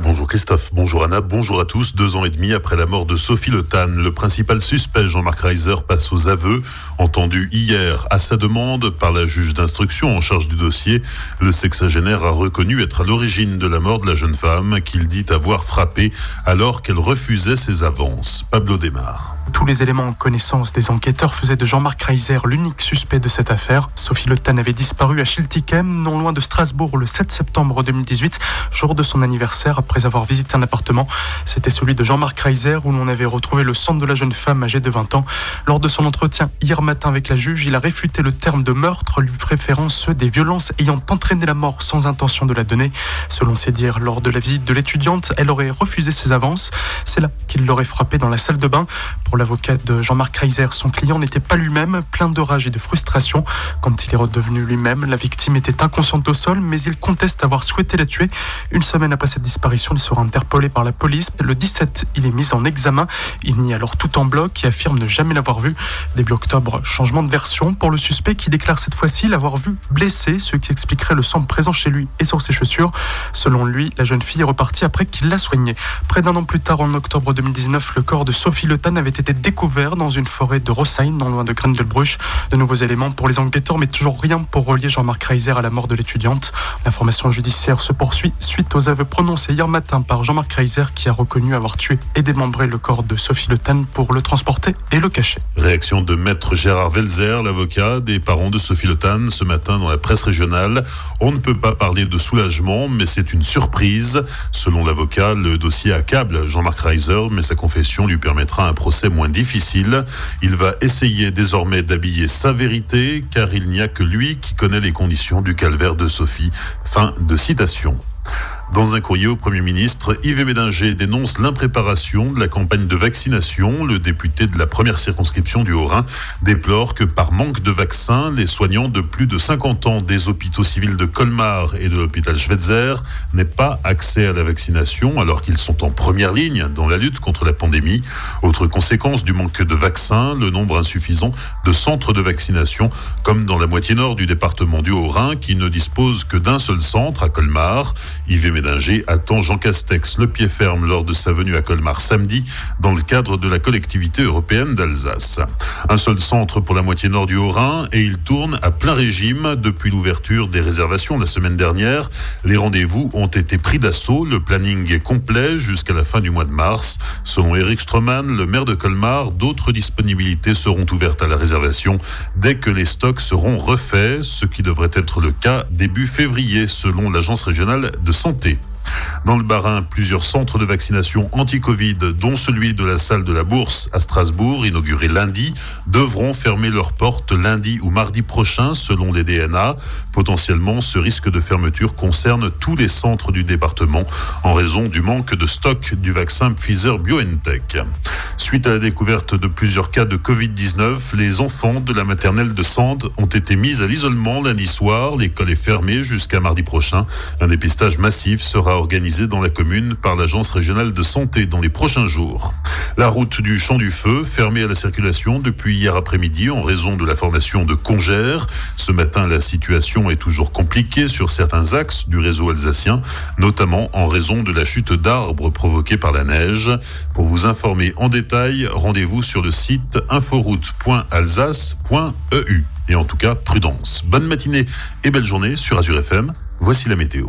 Bonjour Christophe, bonjour Anna, bonjour à tous. Deux ans et demi après la mort de Sophie Le Tan, le principal suspect Jean-Marc Reiser passe aux aveux. Entendu hier à sa demande par la juge d'instruction en charge du dossier, le sexagénaire a reconnu être à l'origine de la mort de la jeune femme qu'il dit avoir frappée alors qu'elle refusait ses avances. Pablo Desmar. Tous les éléments en connaissance des enquêteurs faisaient de Jean-Marc Reiser l'unique suspect de cette affaire. Sophie Le Tan avait disparu à Schiltigheim, non loin de Strasbourg, le 7 septembre 2018, jour de son anniversaire, après avoir visité un appartement. C'était celui de Jean-Marc Reiser, où l'on avait retrouvé le sang de la jeune femme âgée de 20 ans. Lors de son entretien hier matin avec la juge, il a réfuté le terme de meurtre, lui préférant ceux des violences ayant entraîné la mort sans intention de la donner. Selon ses dires, lors de la visite de l'étudiante, elle aurait refusé ses avances. C'est là qu'il l'aurait frappé dans la salle de bain. Pour l'avocat de Jean-Marc Reiser, son client n'était pas lui-même, plein de rage et de frustration. Quand il est redevenu lui-même, la victime était inconsciente au sol, mais il conteste avoir souhaité la tuer. Une semaine après cette disparition, il sera interpellé par la police. Le 17, il est mis en examen. Il nie alors tout en bloc et affirme ne jamais l'avoir vu. Début octobre, changement de version pour le suspect qui déclare cette fois-ci l'avoir vu blessé, ce qui expliquerait le sang présent chez lui et sur ses chaussures. Selon lui, la jeune fille est repartie après qu'il l'a soignée. Près d'un an plus tard, en octobre 2019, le corps de Sophie Le Tan avait été découvert dans une forêt de Rossein, non loin de Grendelbruch. De nouveaux éléments pour les enquêteurs, mais toujours rien pour relier Jean-Marc Reiser à la mort de l'étudiante. L'information judiciaire se poursuit suite aux aveux prononcés hier matin par Jean-Marc Reiser qui a reconnu avoir tué et démembré le corps de Sophie Le Tan pour le transporter et le cacher. Réaction de maître Gérard Velzer, l'avocat des parents de Sophie Le Tan, ce matin dans la presse régionale. On ne peut pas parler de soulagement, mais c'est une surprise. Selon l'avocat, le dossier accable Jean-Marc Reiser, mais sa confession lui permettra un procès moins difficile. Il va essayer désormais d'habiller sa vérité, car il n'y a que lui qui connaît les conditions du calvaire de Sophie. Fin de citation. Dans un courrier au Premier ministre, Yves Médinger dénonce l'impréparation de la campagne de vaccination. Le député de la première circonscription du Haut-Rhin déplore que par manque de vaccins, les soignants de plus de 50 ans des hôpitaux civils de Colmar et de l'hôpital Schweitzer n'aient pas accès à la vaccination alors qu'ils sont en première ligne dans la lutte contre la pandémie. Autre conséquence du manque de vaccins, le nombre insuffisant de centres de vaccination, comme dans la moitié nord du département du Haut-Rhin qui ne dispose que d'un seul centre à Colmar. Médinger attend Jean Castex le pied ferme lors de sa venue à Colmar samedi dans le cadre de la collectivité européenne d'Alsace. Un seul centre pour la moitié nord du Haut-Rhin et il tourne à plein régime depuis l'ouverture des réservations la semaine dernière. Les rendez-vous ont été pris d'assaut. Le planning est complet jusqu'à la fin du mois de mars. Selon Eric Stroman, le maire de Colmar, d'autres disponibilités seront ouvertes à la réservation dès que les stocks seront refaits, ce qui devrait être le cas début février selon l'agence régionale de santé. Dans le Bas-Rhin, plusieurs centres de vaccination anti-Covid, dont celui de la salle de la Bourse à Strasbourg, inauguré lundi, devront fermer leurs portes lundi ou mardi prochain, selon les DNA. Potentiellement, ce risque de fermeture concerne tous les centres du département en raison du manque de stock du vaccin Pfizer BioNTech. Suite à la découverte de plusieurs cas de Covid-19, les enfants de la maternelle de Sande ont été mis à l'isolement lundi soir. L'école est fermée jusqu'à mardi prochain. Un dépistage massif sera organisé dans la commune par l'Agence régionale de santé dans les prochains jours. La route du Champ du Feu, fermée à la circulation depuis hier après-midi en raison de la formation de congères. Ce matin, la situation est toujours compliquée sur certains axes du réseau alsacien, notamment en raison de la chute d'arbres provoquée par la neige. Pour vous informer en détail, rendez-vous sur le site inforoute.alsace.eu. Et en tout cas, prudence. Bonne matinée et belle journée sur Azure FM. Voici la météo.